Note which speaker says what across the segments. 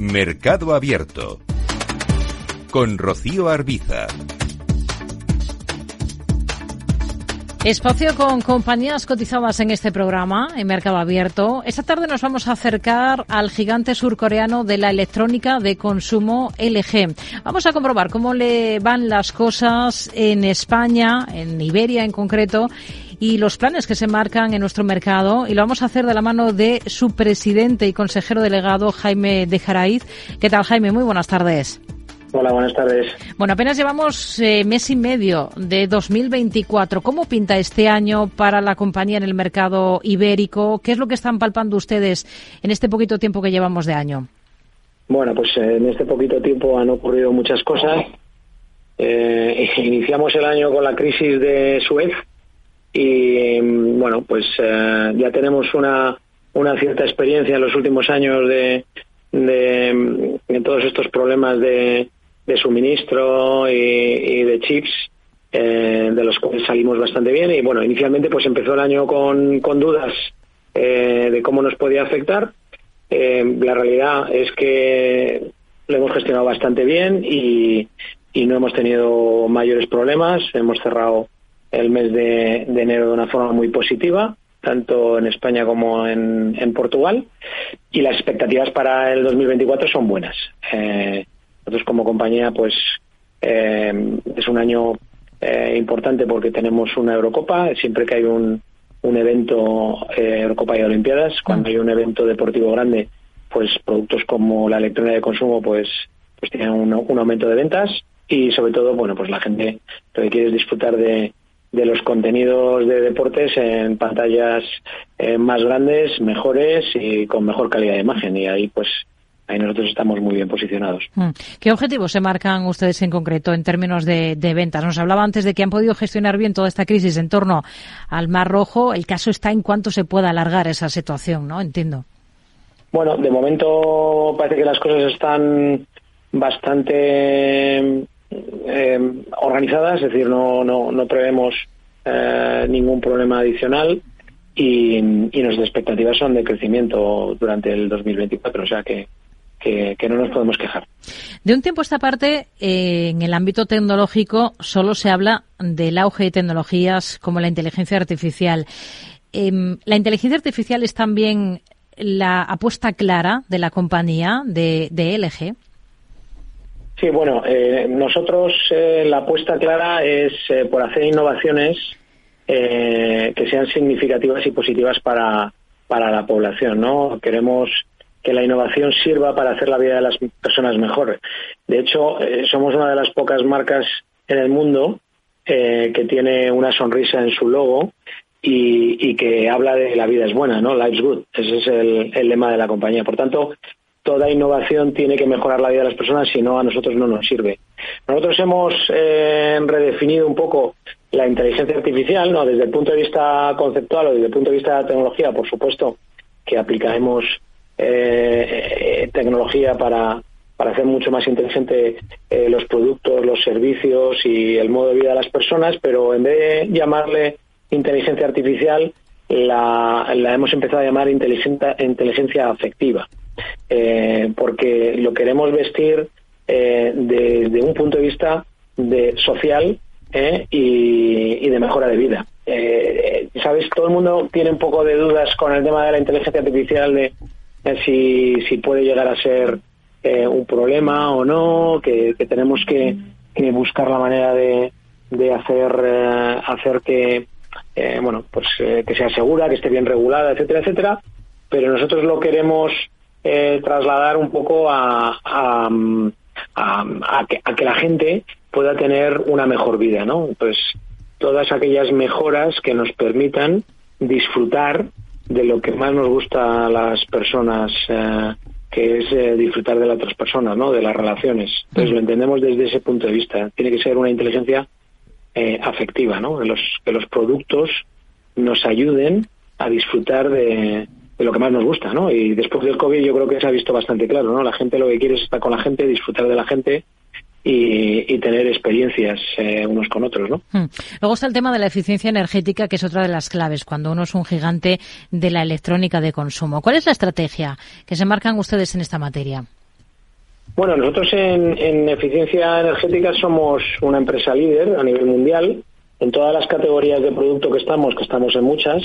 Speaker 1: Mercado Abierto con Rocío Arbiza.
Speaker 2: Espacio con compañías cotizadas en este programa, en Mercado Abierto. Esta tarde nos vamos a acercar al gigante surcoreano de la electrónica de consumo LG. Vamos a comprobar cómo le van las cosas en España, en Iberia en concreto, y los planes que se marcan en nuestro mercado. Y lo vamos a hacer de la mano de su presidente y consejero delegado, Jaime de Jaraiz. ¿Qué tal, Jaime? Muy buenas tardes.
Speaker 3: Hola, buenas tardes.
Speaker 2: Bueno, apenas llevamos eh, mes y medio de 2024. ¿Cómo pinta este año para la compañía en el mercado ibérico? ¿Qué es lo que están palpando ustedes en este poquito tiempo que llevamos de año?
Speaker 3: Bueno, pues eh, en este poquito tiempo han ocurrido muchas cosas. Eh, iniciamos el año con la crisis de Suez y bueno, pues eh, ya tenemos una, una cierta experiencia en los últimos años de, de, todos estos problemas de, de suministro y, de chips, eh, de los cuales salimos bastante bien. Y bueno, inicialmente pues empezó el año con, con dudas eh, de cómo nos podía afectar. Eh, la realidad es que lo hemos gestionado bastante bien y no hemos tenido mayores problemas. Hemos cerrado el mes de, enero de una forma muy positiva tanto en España como en, en, Portugal, y las expectativas para el 2024 son buenas. Eh, nosotros como compañía, pues eh, es un año eh, importante porque tenemos una Eurocopa. Siempre que hay un, un evento, eh, Eurocopa y Olimpiadas, cuando hay un evento deportivo grande, pues productos como la electrónica de consumo, pues, pues tienen un, un aumento de ventas y sobre todo, bueno, pues la gente lo que quiere es disfrutar de, de los contenidos de deportes en pantallas eh, más grandes, mejores y con mejor calidad de imagen. Y ahí, pues, ahí nosotros estamos muy bien posicionados.
Speaker 2: ¿Qué objetivos se marcan ustedes en concreto en términos de, de, ventas? Nos hablaba antes de que han podido gestionar bien toda esta crisis en torno al Mar Rojo. El caso está en cuánto se pueda alargar esa situación, ¿no? Entiendo.
Speaker 3: Bueno, de momento parece que las cosas están bastante eh, organizadas, es decir, no, no, no prevemos eh, ningún problema adicional y, y nuestras expectativas son de crecimiento durante el 2024, o sea que que, no nos podemos quejar.
Speaker 2: De un tiempo a esta parte, eh, en el ámbito tecnológico, solo se habla del auge de tecnologías como la inteligencia artificial. Eh, ¿La inteligencia artificial es también la apuesta clara de la compañía de, de LG?
Speaker 3: Sí, bueno, eh, nosotros eh, la apuesta clara es eh, por hacer innovaciones que sean significativas y positivas para, para la población, ¿no? Queremos que la innovación sirva para hacer la vida de las personas mejor. De hecho, eh, somos una de las pocas marcas en el mundo eh, que tiene una sonrisa en su logo y, y, que habla de la vida es buena, ¿no? Life's good. Ese es el, el, lema de la compañía. Por tanto, toda innovación tiene que mejorar la vida de las personas, si no, a nosotros no nos sirve. Nosotros hemos eh, redefinido un poco la inteligencia artificial, ¿no? Desde el punto de vista conceptual o desde el punto de vista de la tecnología, por supuesto, que aplicaremos eh, tecnología para, para hacer mucho más inteligente eh, los productos, los servicios y el modo de vida de las personas, pero en vez de llamarle inteligencia artificial, la, hemos empezado a llamar inteligencia afectiva, eh, porque lo queremos vestir eh, desde de un punto de vista de social eh, y, de mejora de vida. Sabes, todo el mundo tiene un poco de dudas con el tema de la inteligencia artificial de si, si puede llegar a ser eh, un problema o no, que, tenemos que, que, buscar la manera de, de hacer, eh, hacer que, eh, bueno, pues que sea segura, que esté bien regulada, etcétera, etcétera. Pero nosotros lo queremos trasladar un poco a, a, a, a, que, a que la gente pueda tener una mejor vida, ¿no? Pues todas aquellas mejoras que nos permitan disfrutar de lo que más nos gusta a las personas, eh, que es eh, disfrutar de las otras personas, ¿no? De las relaciones. Entonces lo entendemos desde ese punto de vista. Tiene que ser una inteligencia eh, afectiva, ¿no? Que los, que los productos nos ayuden a disfrutar de, de lo que más nos gusta, ¿no? Y después del COVID yo creo que se ha visto bastante claro, ¿no? La gente lo que quiere es estar con la gente, disfrutar de la gente y, y, tener experiencias eh, unos con otros, ¿no?
Speaker 2: Hmm. Luego está el tema de la eficiencia energética, que es otra de las claves cuando uno es un gigante de la electrónica de consumo. ¿Cuál es la estrategia que se marcan ustedes en esta materia?
Speaker 3: Bueno, nosotros en, eficiencia energética somos una empresa líder a nivel mundial. En todas las categorías de producto que estamos, que estamos en muchas,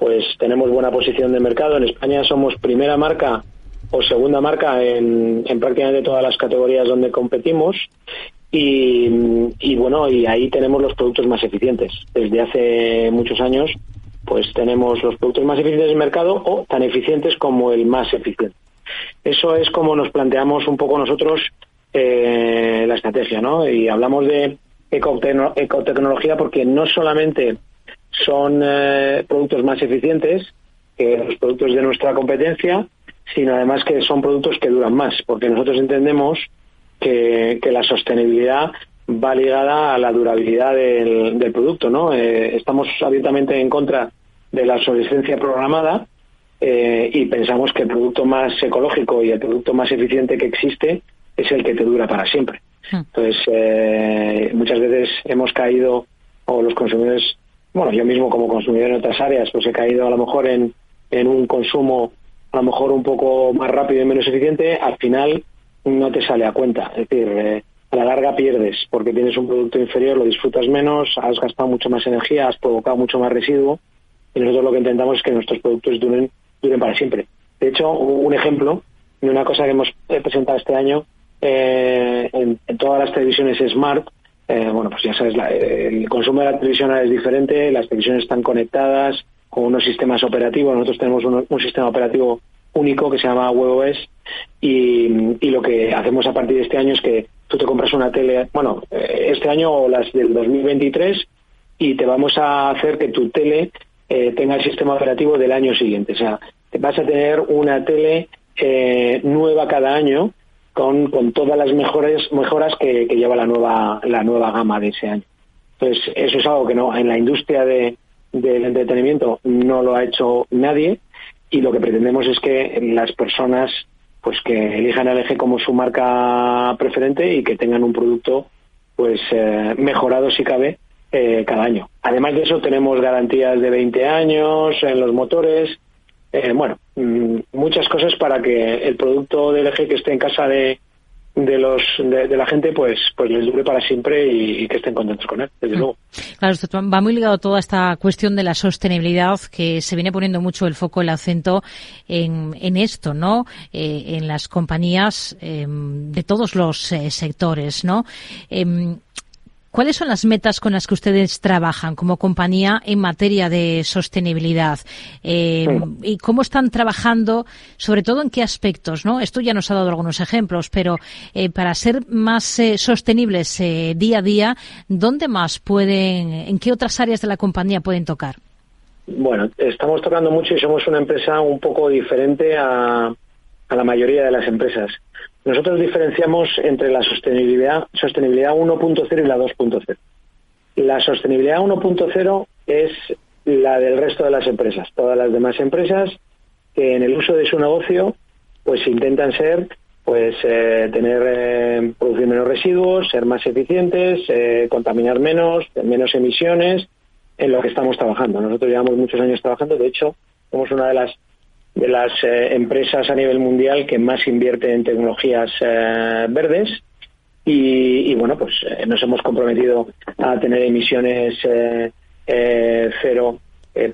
Speaker 3: pues tenemos buena posición de mercado. En España somos primera marca o segunda marca en, prácticamente todas las categorías donde competimos. Y, y, bueno, y ahí tenemos los productos más eficientes. Desde hace muchos años, pues tenemos los productos más eficientes del mercado o tan eficientes como el más eficiente. Eso es como nos planteamos un poco nosotros eh, la estrategia, ¿no? Y hablamos de ecotecnología porque no solamente son eh, productos más eficientes que los productos de nuestra competencia, sino además que son productos que duran más, porque nosotros entendemos que, la sostenibilidad va ligada a la durabilidad del, producto, ¿no? Eh, estamos abiertamente en contra de la obsolescencia programada eh, y pensamos que el producto más ecológico y el producto más eficiente que existe es el que te dura para siempre. Hmm. Entonces, eh, muchas veces hemos caído, o los consumidores, bueno, yo mismo como consumidor en otras áreas, pues he caído a lo mejor en, en un consumo a lo mejor un poco más rápido y menos eficiente, al final no te sale a cuenta. Es decir, eh, a la larga pierdes porque tienes un producto inferior, lo disfrutas menos, has gastado mucho más energía, has provocado mucho más residuo y nosotros lo que intentamos es que nuestros productos duren duren para siempre. De hecho, un ejemplo de una cosa que hemos presentado este año eh, en, todas las televisiones Smart, eh, bueno, pues ya sabes, el consumo de la televisión es diferente, las televisiones están conectadas con unos sistemas operativos, nosotros tenemos un, sistema operativo único que se llama WebOS y, lo que hacemos a partir de este año es que tú te compras una tele, bueno, eh, este año o las del 2023 y te vamos a hacer que tu tele eh, tenga el sistema operativo del año siguiente. O sea, vas a tener una tele nueva cada año con, con todas las mejores mejoras que, lleva la nueva la nueva gama de ese año. Entonces, eso es algo que no en la industria de, del entretenimiento no lo ha hecho nadie y lo que pretendemos es que las personas pues que elijan el eje como su marca preferente y que tengan un producto pues eh, mejorado si cabe eh, cada año. Además de eso, tenemos garantías de 20 años en los motores. Eh, bueno, mm, muchas cosas para que el producto del eje que esté en casa de, de los de, la gente pues pues les dure para siempre y, que estén contentos con él desde mm. luego.
Speaker 2: Claro esto va muy ligado a toda esta cuestión de la sostenibilidad que se viene poniendo mucho el foco el acento en, en esto no eh, en las compañías em, de todos los sectores no em, ¿Cuáles son las metas con las que ustedes trabajan como compañía en materia de sostenibilidad? Eh, ¿Y cómo están trabajando, sobre todo en qué aspectos? ¿no? Esto ya nos ha dado algunos ejemplos, pero eh, para ser más eh, sostenibles día a día, ¿dónde más pueden, en qué otras áreas de la compañía pueden tocar?
Speaker 3: Bueno, estamos tocando mucho y somos una empresa un poco diferente a la mayoría de las empresas. Nosotros diferenciamos entre la sostenibilidad, sostenibilidad 1.0 y la 2.0. La sostenibilidad 1.0 es la del resto de las empresas. Todas las demás empresas que en el uso de su negocio pues intentan ser pues eh, tener eh, producir menos residuos, ser más eficientes, eh, contaminar menos, menos emisiones en lo que estamos trabajando. Nosotros llevamos muchos años trabajando, de hecho, somos una de las de las eh, empresas a nivel mundial que más invierte en tecnologías eh, verdes. Y, bueno pues eh, nos hemos comprometido a tener emisiones cero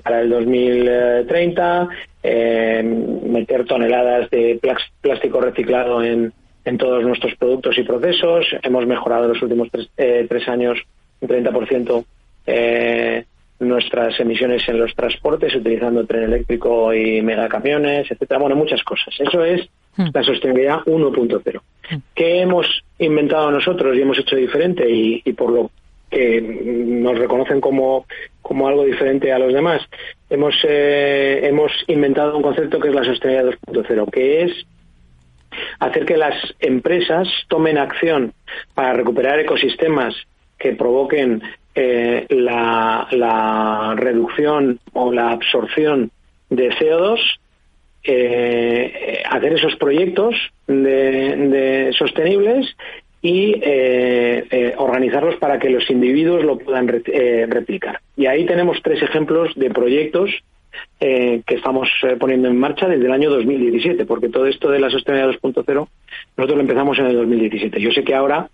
Speaker 3: para el 2030 meter toneladas de plástico reciclado en, en todos nuestros productos y procesos. Hemos mejorado en los últimos tres, tres años un 30% eh, nuestras emisiones en los transportes utilizando tren eléctrico y megacamiones, etcétera. Bueno, muchas cosas. Eso es hmm. la sostenibilidad 1.0. Hmm. ¿Qué hemos inventado nosotros y hemos hecho diferente y, por lo que nos reconocen como, como algo diferente a los demás? Hemos, eh, hemos inventado un concepto que es la sostenibilidad 2.0, que es hacer que las empresas tomen acción para recuperar ecosistemas que provoquen eh, la, reducción o la absorción de CO2, eh, hacer esos proyectos de, sostenibles y eh, organizarlos para que los individuos lo puedan replicar. Y ahí tenemos tres ejemplos de proyectos que estamos poniendo en marcha desde el año 2017, porque todo esto de la sostenibilidad 2.0 Nosotros lo empezamos en el 2017. Yo sé que ahora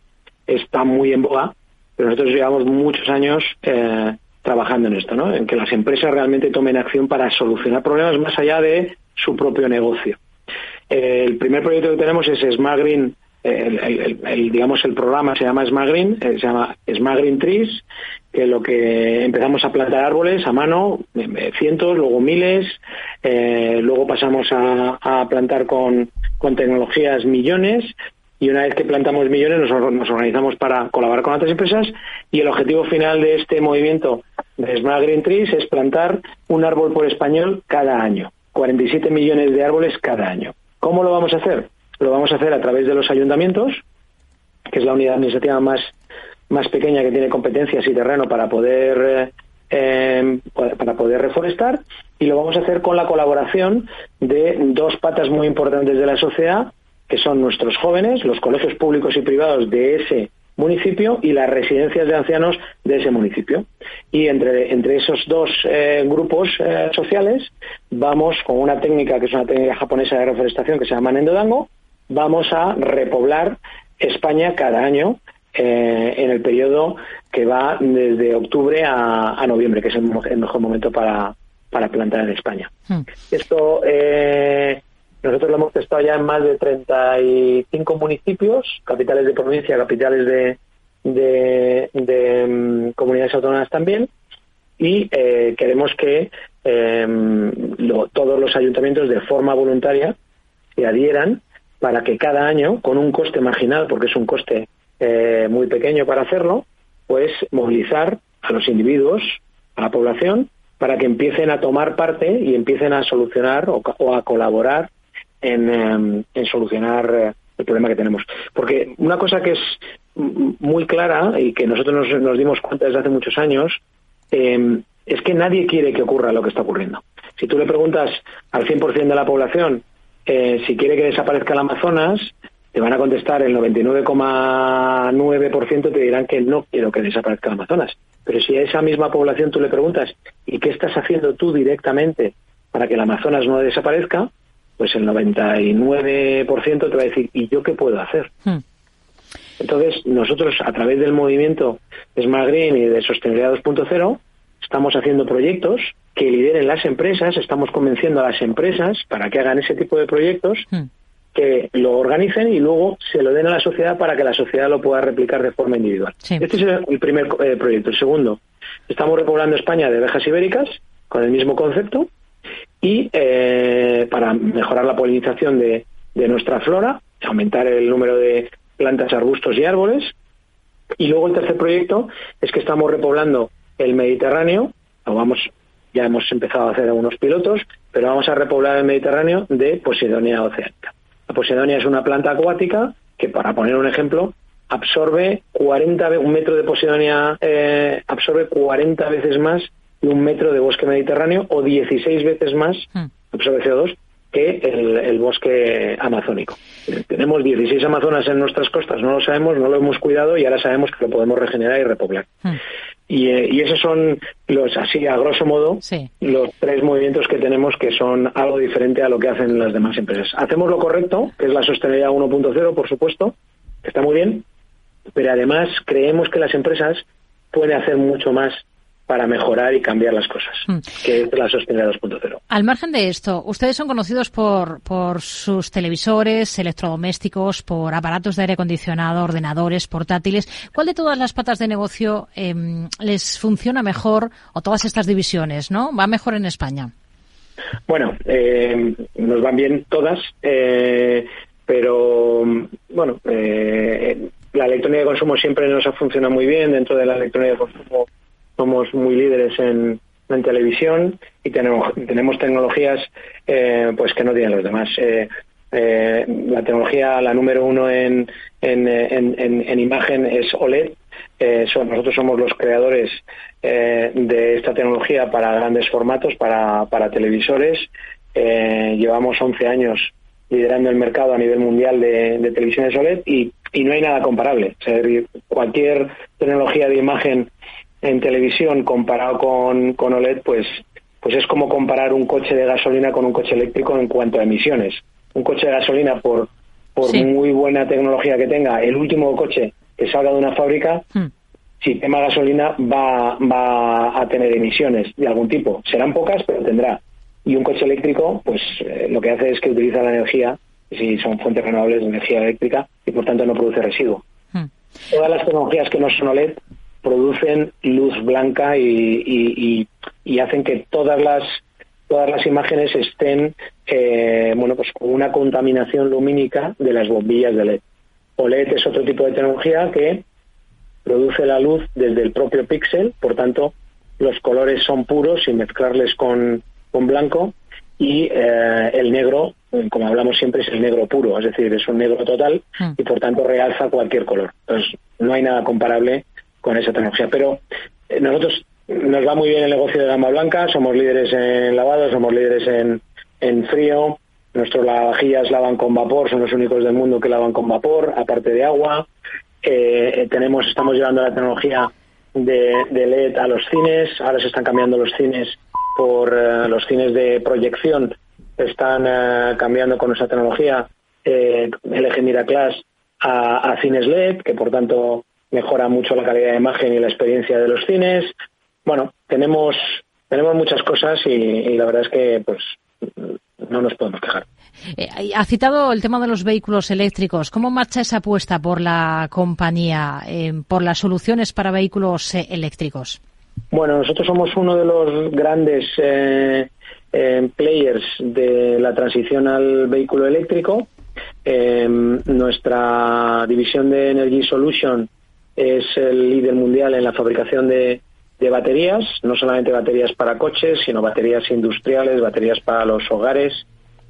Speaker 3: está muy en boga, pero nosotros llevamos muchos años eh, trabajando en esto, ¿no? En que las empresas realmente tomen acción para solucionar problemas más allá de su propio negocio. el primer proyecto que tenemos es Smart Green el, digamos el programa se llama Smart Green, eh, se llama Smart Green Trees, que lo que empezamos a plantar árboles a mano, eh, cientos, luego miles, eh, luego pasamos a, plantar con, tecnologías millones y una vez que plantamos millones nos, organizamos para colaborar con otras empresas y el objetivo final de este movimiento de Smart Green Trees es plantar un árbol por español cada año, 47 millones de árboles cada año. ¿Cómo lo vamos a hacer? Lo vamos a hacer a través de los ayuntamientos, que es la unidad administrativa más, más pequeña que tiene competencias y terreno para poder eh, em, para poder reforestar y lo vamos a hacer con la colaboración de dos patas muy importantes de la sociedad que son nuestros jóvenes, los colegios públicos y privados de ese municipio y las residencias de ancianos de ese municipio. Y entre, entre esos dos eh, grupos eh, sociales vamos con una técnica que es una técnica japonesa de reforestación que se llama Nendodango, vamos a repoblar España cada año eh, en el periodo que va desde octubre a, noviembre, que es el, mejor momento para, para plantar en España. Hmm. Esto eh, nosotros lo hemos testado ya en más de 35 municipios, capitales de provincia, capitales de, de, mm, comunidades autónomas también, y eh, queremos que todos los ayuntamientos de forma voluntaria se adhieran para que cada año, con un coste marginal, porque es un coste eh, muy pequeño para hacerlo, pues movilizar a los individuos, a la población, para que empiecen a tomar parte y empiecen a solucionar o, a colaborar en, em, solucionar eh, el problema que tenemos. Porque una cosa que es muy clara y que nosotros nos, dimos cuenta desde hace muchos años em, es que nadie quiere que ocurra lo que está ocurriendo. Si tú le preguntas al 100% de la población eh, si quiere que desaparezca el Amazonas, te van a contestar el 99,9% te dirán que no quiero que desaparezca el Amazonas. Pero si a esa misma población tú le preguntas, ¿y qué estás haciendo tú directamente para que el Amazonas no desaparezca? Pues el 99% te va a decir, ¿y yo qué puedo hacer? Hmm. Entonces, nosotros, a través del movimiento Smart Green y de Sostenibilidad 2.0, estamos haciendo proyectos que lideren las empresas, estamos convenciendo a las empresas para que hagan ese tipo de proyectos, hmm. que lo organicen y luego se lo den a la sociedad para que la sociedad lo pueda replicar de forma individual. Este es el primer eh, proyecto. El segundo, estamos repoblando España de abejas ibéricas con el mismo concepto y eh, para mejorar la polinización de, de nuestra flora, aumentar el número de plantas, arbustos y árboles. Y luego el tercer proyecto es que estamos repoblando el Mediterráneo, lo vamos ya hemos empezado a hacer algunos pilotos, pero vamos a repoblar el Mediterráneo de Posidonia oceánica. La Posidonia es una planta acuática que, para poner un ejemplo, absorbe 40, un metro de Posidonia eh, absorbe 40 veces más de un metro de bosque mediterráneo o 16 veces más hmm. absorbe CO2 que el, bosque amazónico. Tenemos 16 amazonas en nuestras costas, no lo sabemos, no lo hemos cuidado y ahora sabemos que lo podemos regenerar y repoblar. Hmm. Eh, y, esos son los, así a grosso modo, los tres movimientos que tenemos que son algo diferente a lo que hacen las demás empresas. Hacemos lo correcto, que es la sostenibilidad 1.0, por supuesto, que está muy bien, pero además creemos que las empresas pueden hacer mucho más para mejorar y cambiar las cosas, hmm. que es la sostenibilidad 2.0.
Speaker 2: Al margen de esto, ustedes son conocidos por, por sus televisores, electrodomésticos, por aparatos de aire acondicionado, ordenadores, portátiles. ¿Cuál de todas las patas de negocio em, les funciona mejor o todas estas divisiones, no? ¿Va mejor en España?
Speaker 3: Bueno, eh, nos van bien todas, eh, pero bueno, eh, la electrónica de consumo siempre nos ha funcionado muy bien dentro de la electrónica de consumo somos muy líderes en, televisión y tenemos, tenemos tecnologías eh, pues que no tienen los demás. Eh, eh, la tecnología, la número uno en, en, imagen es OLED. nosotros somos los creadores de esta tecnología para grandes formatos, para, para televisores. llevamos 11 años liderando el mercado a nivel mundial de, de televisiones OLED y, no hay nada comparable. cualquier tecnología de imagen en televisión comparado con, con OLED, pues, pues es como comparar un coche de gasolina con un coche eléctrico en cuanto a emisiones. Un coche de gasolina por por muy buena tecnología que tenga, el último coche que salga de una fábrica, hmm. si tema gasolina va, va a tener emisiones de algún tipo. Serán pocas, pero tendrá. Y un coche eléctrico, pues eh, lo que hace es que utiliza la energía, si son fuentes renovables de energía eléctrica, y por tanto no produce residuo. Hmm. Todas las tecnologías que no son OLED producen luz blanca y, y, hacen que todas las todas las imágenes estén eh, bueno pues con una contaminación lumínica de las bombillas de LED. OLED es otro tipo de tecnología que produce la luz desde el propio píxel, por tanto los colores son puros sin mezclarles con, con blanco y eh, el negro, como hablamos siempre, es el negro puro, es decir, es un negro total hmm. y por tanto realza cualquier color. Entonces no hay nada comparable con esa tecnología. Pero eh, nosotros nos va muy bien el negocio de gama blanca, somos líderes en lavado, somos líderes en, en frío, nuestros lavavajillas lavan con vapor, son los únicos del mundo que lavan con vapor, aparte de agua. Eh, tenemos, estamos llevando la tecnología de, LED a los cines, ahora se están cambiando los cines por eh, los cines de proyección, están cambiando con nuestra tecnología eh, LG Miraclass a, a cines LED, que por tanto mejora mucho la calidad de imagen y la experiencia de los cines. Bueno, tenemos tenemos muchas cosas y, la verdad es que pues no nos podemos quejar.
Speaker 2: Eh, ha citado el tema de los vehículos eléctricos. ¿Cómo marcha esa apuesta por la compañía eh, por las soluciones para vehículos eh, eléctricos?
Speaker 3: Bueno, nosotros somos uno de los grandes players de la transición al vehículo eléctrico. nuestra división de Energy Solution es el líder mundial en la fabricación de, baterías, no solamente baterías para coches, sino baterías industriales, baterías para los hogares,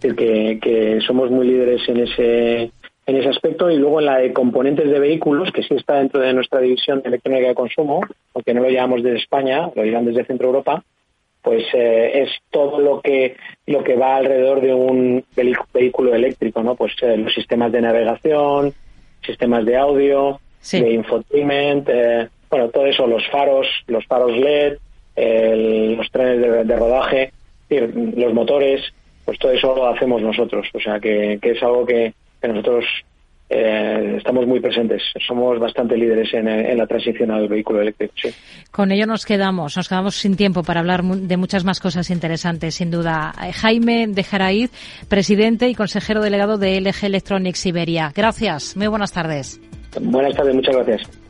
Speaker 3: es decir, que, somos muy líderes en ese en ese aspecto y luego en la de componentes de vehículos, que sí está dentro de nuestra división de electrónica de consumo, aunque no lo llevamos desde España, lo llevan desde Centro Europa, pues eh, es todo lo que lo que va alrededor de un vehículo eléctrico, ¿no? Pues eh, los sistemas de navegación, sistemas de audio, de infotainment, eh, bueno, todo eso, los faros, los faros LED, los trenes de, rodaje, los motores, pues todo eso lo hacemos nosotros. O sea, que, es algo que, nosotros eh, estamos muy presentes. Somos bastante líderes en, la transición al vehículo eléctrico.
Speaker 2: Con ello nos quedamos. Nos quedamos sin tiempo para hablar de muchas más cosas interesantes, sin duda. Eh, Jaime de Jaraíz, presidente y consejero delegado de LG Electronics Iberia. Gracias. Muy buenas tardes.
Speaker 3: Buenas tardes, muchas gracias.